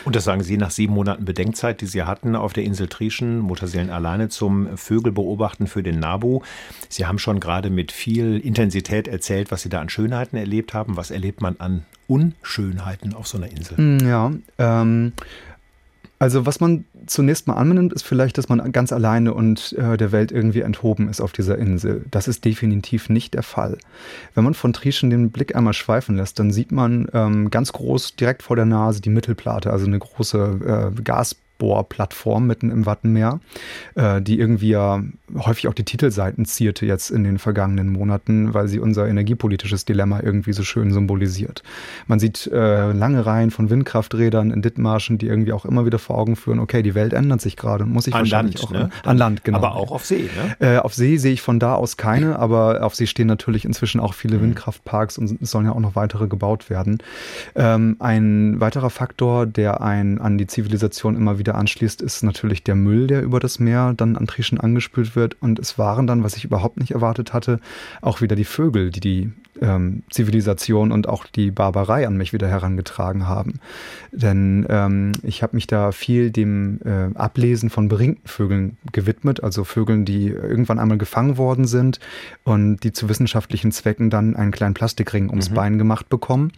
Und das sagen Sie nach sieben Monaten Bedenkzeit, die Sie hatten auf der Insel Trieschen, Mutterseelen alleine zum Vögelbeobachten für den NABU. Sie haben schon gerade mit viel Intensität erzählt, was Sie da an Schönheiten erlebt haben. Was erlebt man an Unschönheiten auf so einer Insel? Hm, ja, ähm, also was man zunächst mal annimmt, ist vielleicht, dass man ganz alleine und äh, der Welt irgendwie enthoben ist auf dieser Insel. Das ist definitiv nicht der Fall. Wenn man von Trieschen den Blick einmal schweifen lässt, dann sieht man ähm, ganz groß direkt vor der Nase die Mittelplate, also eine große äh, Gas Bohrplattform mitten im Wattenmeer, äh, die irgendwie ja häufig auch die Titelseiten zierte jetzt in den vergangenen Monaten, weil sie unser energiepolitisches Dilemma irgendwie so schön symbolisiert. Man sieht äh, lange Reihen von Windkrafträdern in Dithmarschen, die irgendwie auch immer wieder vor Augen führen, okay, die Welt ändert sich gerade, muss ich an wahrscheinlich Land, auch ne? an Land, genau. Aber auch auf See, ne? Äh, auf See sehe ich von da aus keine, aber auf See stehen natürlich inzwischen auch viele mhm. Windkraftparks und es sollen ja auch noch weitere gebaut werden. Ähm, ein weiterer Faktor, der ein an die Zivilisation immer wieder wieder anschließt, ist natürlich der Müll, der über das Meer dann an Trieschen angespült wird. Und es waren dann, was ich überhaupt nicht erwartet hatte, auch wieder die Vögel, die die ähm, Zivilisation und auch die Barbarei an mich wieder herangetragen haben. Denn ähm, ich habe mich da viel dem äh, Ablesen von beringten Vögeln gewidmet, also Vögeln, die irgendwann einmal gefangen worden sind und die zu wissenschaftlichen Zwecken dann einen kleinen Plastikring ums mhm. Bein gemacht bekommen,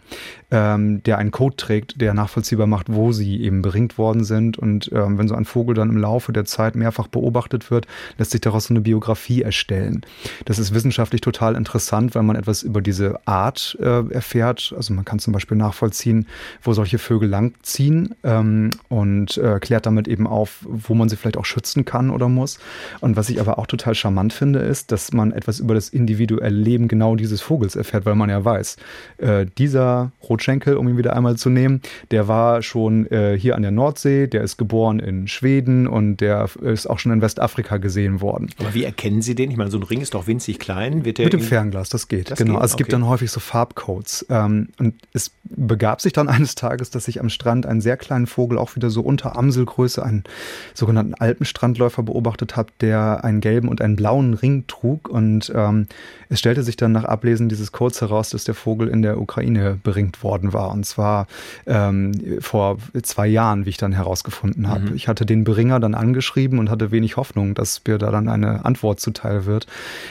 ähm, der einen Code trägt, der nachvollziehbar macht, wo sie eben beringt worden sind und Ähm, wenn so ein Vogel dann im Laufe der Zeit mehrfach beobachtet wird, lässt sich daraus so eine Biografie erstellen. Das ist wissenschaftlich total interessant, weil man etwas über diese Art äh, erfährt. Also man kann zum Beispiel nachvollziehen, wo solche Vögel langziehen ähm, und äh, klärt damit eben auf, wo man sie vielleicht auch schützen kann oder muss. Und was ich aber auch total charmant finde, ist, dass man etwas über das individuelle Leben genau dieses Vogels erfährt, weil man ja weiß, äh, dieser Rotschenkel, um ihn wieder einmal zu nehmen, der war schon äh, hier an der Nordsee, der ist geboren in Schweden und der ist auch schon in Westafrika gesehen worden. Aber wie erkennen Sie den? Ich meine, so ein Ring ist doch winzig klein. Mit dem Fernglas, das geht. Das genau. Geht? Also es okay. gibt dann häufig so Farbcodes. Ähm, und es begab sich dann *laughs* eines Tages, dass ich am Strand einen sehr kleinen Vogel, auch wieder so unter Amselgröße, einen sogenannten Alpenstrandläufer beobachtet habe, der einen gelben und einen blauen Ring trug. Und ähm, es stellte sich dann nach Ablesen dieses Codes heraus, dass der Vogel in der Ukraine beringt worden war. Und zwar ähm, vor zwei Jahren, wie ich dann herausgefunden habe. Mhm. Ich hatte den Beringer dann angeschrieben und hatte wenig Hoffnung, dass mir da dann eine Antwort zuteil wird.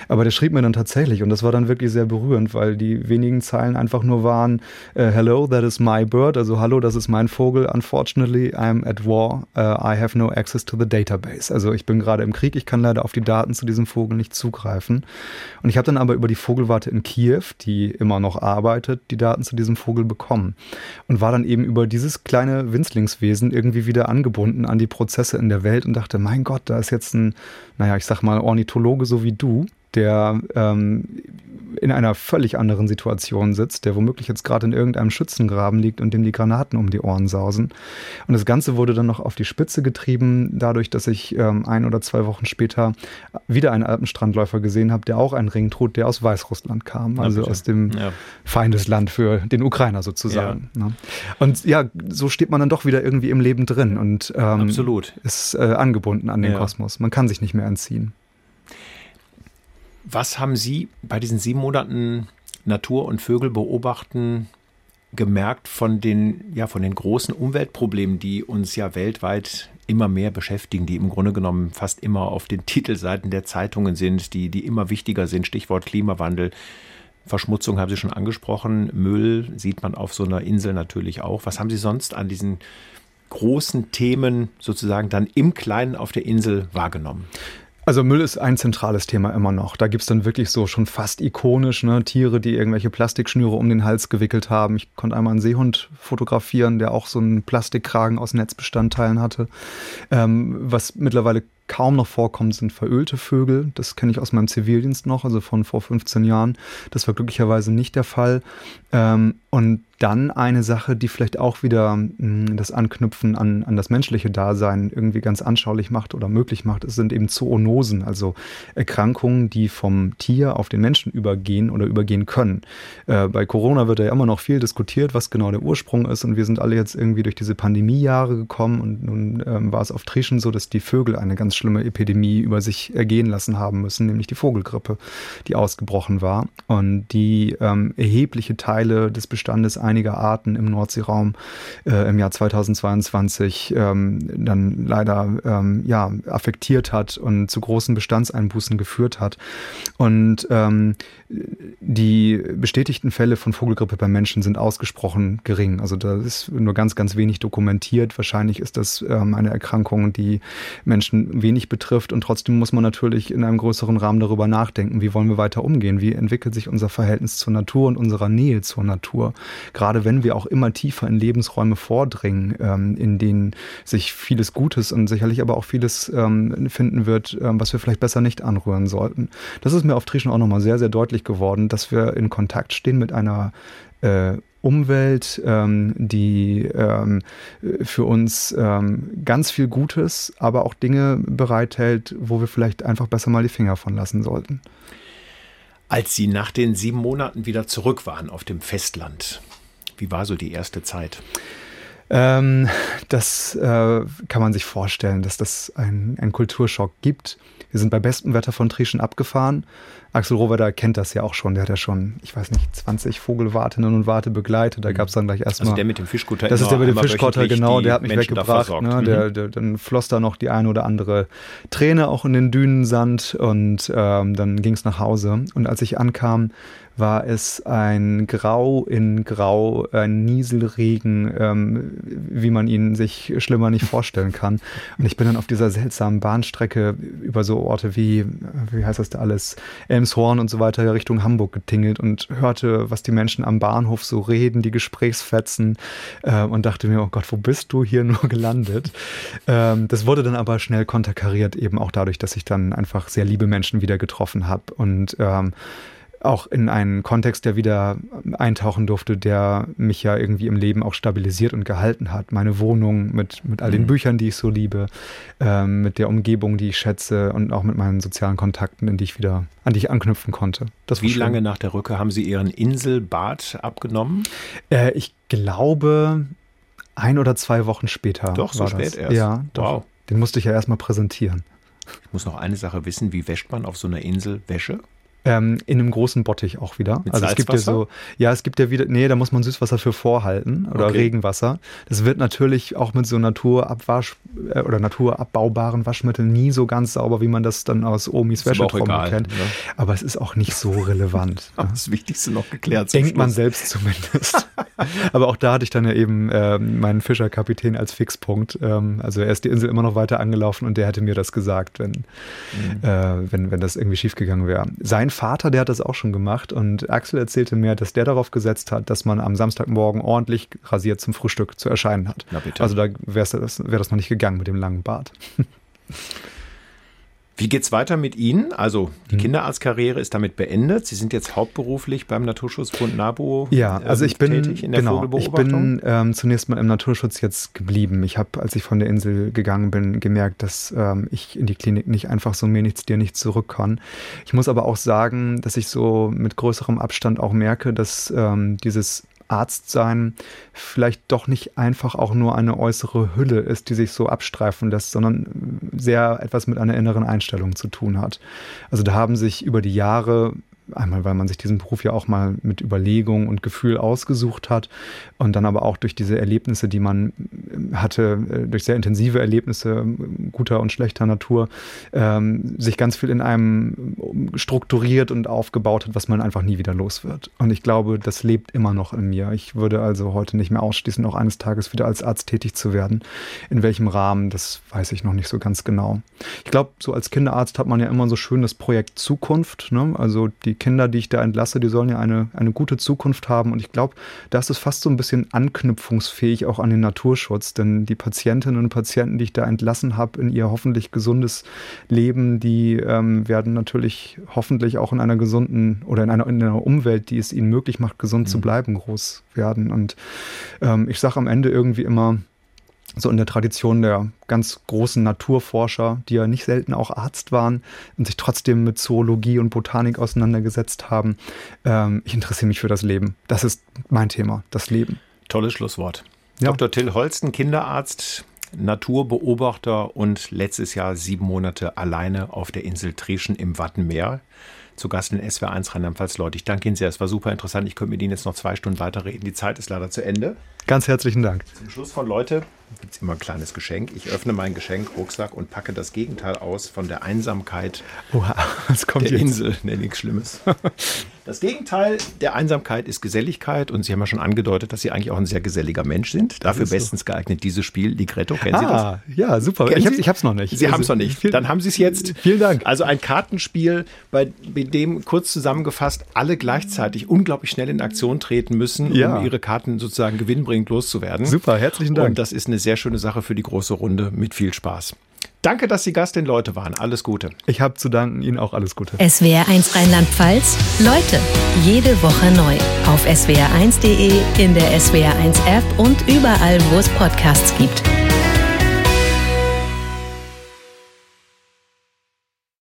Aber der schrieb mir dann tatsächlich und das war dann wirklich sehr berührend, weil die wenigen Zeilen einfach nur waren, uh, hello, that is my bird, also hallo, das ist mein Vogel. Unfortunately, I'm at war. Uh, I have no access to the database. Also ich bin gerade im Krieg, ich kann leider auf die Daten zu diesem Vogel nicht zugreifen. Und ich habe dann aber über die Vogelwarte in Kiew, die immer noch arbeitet, die Daten zu diesem Vogel bekommen und war dann eben über dieses kleine Winzlingswesen irgendwie wieder angebunden an die Prozesse in der Welt und dachte, mein Gott, da ist jetzt ein, naja, ich sag mal, Ornithologe so wie du, der ähm, in einer völlig anderen Situation sitzt, der womöglich jetzt gerade in irgendeinem Schützengraben liegt und dem die Granaten um die Ohren sausen. Und das Ganze wurde dann noch auf die Spitze getrieben, dadurch, dass ich ähm, ein oder zwei Wochen später wieder einen Alpenstrandläufer gesehen habe, der auch einen Ring trug, der aus Weißrussland kam, also aus dem ja. Feindesland für den Ukrainer sozusagen. Ja. Ne? Und ja, so steht man dann doch wieder irgendwie im Leben drin und ähm, Absolut. ist äh, angebunden an den. Kosmos. Man kann sich nicht mehr entziehen. Was haben Sie bei diesen sieben Monaten Natur und Vögel beobachten gemerkt von den, ja, von den großen Umweltproblemen, die uns ja weltweit immer mehr beschäftigen, die im Grunde genommen fast immer auf den *laughs* Titelseiten der Zeitungen sind, die, die immer wichtiger sind. Stichwort Klimawandel. Verschmutzung haben Sie schon angesprochen. Müll sieht man auf so einer Insel natürlich auch. Was haben Sie sonst an diesen großen Themen sozusagen dann im Kleinen auf der Insel wahrgenommen? Also Müll ist ein zentrales Thema immer noch. Da gibt es dann wirklich so schon fast ikonisch ne, Tiere, die irgendwelche Plastikschnüre um den Hals gewickelt haben. Ich konnte einmal einen Seehund fotografieren, der auch so einen Plastikkragen aus Netzbestandteilen hatte. Ähm, was mittlerweile kaum noch vorkommt, sind verölte Vögel. Das kenne ich aus meinem Zivildienst noch, also von vor 15 Jahren. Das war glücklicherweise nicht der Fall. Ähm, und dann eine Sache, die vielleicht auch wieder mh, hm, das Anknüpfen an, an das menschliche Dasein irgendwie ganz anschaulich macht oder möglich macht, es sind eben Zoonosen, also Erkrankungen, die vom Tier auf den Menschen übergehen oder übergehen können. Äh, bei Corona wird ja immer noch viel diskutiert, was genau der Ursprung ist und wir sind alle jetzt irgendwie durch diese Pandemiejahre gekommen und nun ähm, war es auf Trischen so, dass die Vögel eine ganz schlimme Epidemie über sich ergehen lassen haben müssen, nämlich die Vogelgrippe, die ausgebrochen war und die ähm, erhebliche Teile des Bestandes einiger Arten im Nordseeraum äh, im Jahr 2022 ähm, dann leider ähm, ja, affektiert hat und zu großen Bestandseinbußen geführt hat. Und ähm, die bestätigten Fälle von Vogelgrippe bei Menschen sind ausgesprochen gering. Also da ist nur ganz, ganz wenig dokumentiert. Wahrscheinlich ist das ähm, eine Erkrankung, die Menschen wenig betrifft. Und trotzdem muss man natürlich in einem größeren Rahmen darüber nachdenken, wie wollen wir weiter umgehen? Wie entwickelt sich unser Verhältnis zur Natur und unserer Nähe zur Natur? Gerade wenn wir auch immer tiefer in Lebensräume vordringen, ähm, in denen sich vieles Gutes und sicherlich aber auch vieles ähm, finden wird, ähm, was wir vielleicht besser nicht anrühren sollten. Das ist mir auf Trischen auch nochmal sehr, sehr deutlich geworden, dass wir in Kontakt stehen mit einer äh, Umwelt, ähm, die ähm, für uns ähm, ganz viel Gutes, aber auch Dinge bereithält, wo wir vielleicht einfach besser mal die Finger von lassen sollten. Als Sie nach den sieben Monaten wieder zurück waren auf dem Festland, wie war so die erste Zeit? Ähm, das äh, kann man sich vorstellen, dass das einen Kulturschock gibt. Wir sind bei bestem Wetter von Trieschen abgefahren. Axel Rohweder kennt das ja auch schon. Der hat ja schon, ich weiß nicht, 20 Vogelwartinnen und Warte begleitet. Da gab es dann gleich erstmal. Also der mit dem Fischkutter. Das ist der mit dem Fischkutter, genau. Der hat mich Menschen weggebracht. Ne? Mhm. Der, der, dann floss da noch die eine oder andere Träne auch in den Dünensand und ähm, dann ging es nach Hause. Und als ich ankam, war es ein Grau in Grau, ein Nieselregen, ähm, wie man ihn sich schlimmer nicht vorstellen kann. Und ich bin dann auf dieser seltsamen Bahnstrecke über so Orte wie, wie heißt das da alles, Elmshorn und so weiter Richtung Hamburg getingelt und hörte, was die Menschen am Bahnhof so reden, die Gesprächsfetzen äh, und dachte mir, oh Gott, wo bist du hier nur gelandet? Ähm, das wurde dann aber schnell konterkariert, eben auch dadurch, dass ich dann einfach sehr liebe Menschen wieder getroffen habe und ähm, auch in einen Kontext, der wieder eintauchen durfte, der mich ja irgendwie im Leben auch stabilisiert und gehalten hat. Meine Wohnung mit, mit all den mhm. Büchern, die ich so liebe, ähm, mit der Umgebung, die ich schätze und auch mit meinen sozialen Kontakten, in die ich wieder, an die ich anknüpfen konnte. Das Wie lange nach der Rückkehr haben Sie Ihren Inselbad abgenommen? Äh, ich glaube, ein oder zwei Wochen später. Doch, so spät das. erst. Ja, doch. Wow. Den musste ich ja erstmal präsentieren. Ich muss noch eine Sache wissen, wie wäscht man auf so einer Insel Wäsche? Ähm, in einem großen Bottich auch wieder. Mit also es gibt ja so, ja, es gibt ja wieder, nee, da muss man Süßwasser für vorhalten oder okay. Regenwasser. Das wird natürlich auch mit so Naturabwasch äh, oder naturabbaubaren Waschmitteln nie so ganz sauber, wie man das dann aus Omis Wäschetrommel kennt. Ne? Aber es ist auch nicht so relevant. *laughs* ne? Das Wichtigste noch geklärt. Denkt man selbst zumindest. *laughs* Aber auch da hatte ich dann ja eben äh, meinen Fischerkapitän als Fixpunkt. Ähm, also er ist die Insel immer noch weiter angelaufen und der hätte mir das gesagt, wenn, mhm. äh, wenn, wenn das irgendwie schiefgegangen wäre. Sein mein Vater, der hat das auch schon gemacht und Axel erzählte mir, dass der darauf gesetzt hat, dass man am Samstagmorgen ordentlich rasiert zum Frühstück zu erscheinen hat. Also da wäre das, wär das noch nicht gegangen mit dem langen Bart. Wie geht's weiter mit Ihnen? Also die mhm. Kinderarztkarriere ist damit beendet. Sie sind jetzt hauptberuflich beim Naturschutzbund NABU ja, also ich bin, tätig in der genau, Ich bin ähm, zunächst mal im Naturschutz jetzt geblieben. Ich habe, als ich von der Insel gegangen bin, gemerkt, dass ähm, ich in die Klinik nicht einfach so mir nichts, dir nichts zurück kann. Ich muss aber auch sagen, dass ich so mit größerem Abstand auch merke, dass ähm, dieses Arzt sein vielleicht doch nicht einfach auch nur eine äußere Hülle ist, die sich so abstreifen lässt, sondern sehr etwas mit einer inneren Einstellung zu tun hat. Also da haben sich über die Jahre Einmal, weil man sich diesen Beruf ja auch mal mit Überlegung und Gefühl ausgesucht hat und dann aber auch durch diese Erlebnisse, die man äh, hatte, äh, durch sehr intensive Erlebnisse guter und schlechter Natur, ähm, sich ganz viel in einem strukturiert und aufgebaut hat, was man einfach nie wieder los wird. Und ich glaube, das lebt immer noch in mir. Ich würde also heute nicht mehr ausschließen, auch eines Tages wieder als Arzt tätig zu werden. In welchem Rahmen, das weiß ich noch nicht so ganz genau. Ich glaube, so als Kinderarzt hat man ja immer so schön das Projekt Zukunft. Ne? Also die Kinder, die ich da entlasse, die sollen ja eine, eine gute Zukunft haben. Und ich glaube, da ist es fast so ein bisschen anknüpfungsfähig auch an den Naturschutz. Denn die Patientinnen und Patienten, die ich da entlassen habe in ihr hoffentlich gesundes Leben, die ähm, werden natürlich hoffentlich auch in einer gesunden oder in einer, in einer Umwelt, die es ihnen möglich macht, gesund mhm. zu bleiben, groß werden. Und ähm, ich sage am Ende irgendwie immer, so in der Tradition der ganz großen Naturforscher, die ja nicht selten auch Arzt waren und sich trotzdem mit Zoologie und Botanik auseinandergesetzt haben. Ähm, ich interessiere mich für das Leben. Das ist mein Thema, das Leben. Tolles Schlusswort. Ja. Dr. Till Holsten, Kinderarzt, Naturbeobachter und letztes Jahr sieben Monate alleine auf der Insel Trieschen im Wattenmeer zu Gast in SWR1 Rheinland-Pfalz. Leute, ich danke Ihnen sehr. Es war super interessant. Ich könnte mit Ihnen jetzt noch zwei Stunden weiterreden. Die Zeit ist leider zu Ende. Ganz herzlichen Dank. Zum Schluss von Leute gibt es immer ein kleines Geschenk. Ich öffne meinen Geschenkrucksack und packe das Gegenteil aus von der Einsamkeit Oha, *laughs* was kommt der jetzt? Insel. Nee, nichts Schlimmes. *laughs* Das Gegenteil der Einsamkeit ist Geselligkeit und Sie haben ja schon angedeutet, dass Sie eigentlich auch ein sehr geselliger Mensch sind. Dafür bestens so. geignet dieses Spiel, Ligretto. Kennen Sie ah, das? Ja, super. Kennen ich habe es noch nicht. Sie also, haben es noch nicht. Dann haben Sie es jetzt. Vielen Dank. Also ein Kartenspiel, bei dem kurz zusammengefasst alle gleichzeitig unglaublich schnell in Aktion treten müssen, ja. um ihre Karten sozusagen gewinnbringend loszuwerden. Super, herzlichen Dank. Und das ist eine sehr schöne Sache für die große Runde mit viel Spaß. Danke, dass Sie Gast den Leute waren. Alles Gute. Ich habe zu danken. Ihnen auch alles Gute. SWR1 Rheinland-Pfalz. Leute, jede Woche neu. Auf swr1.de, in der SWR1 App und überall, wo es Podcasts gibt.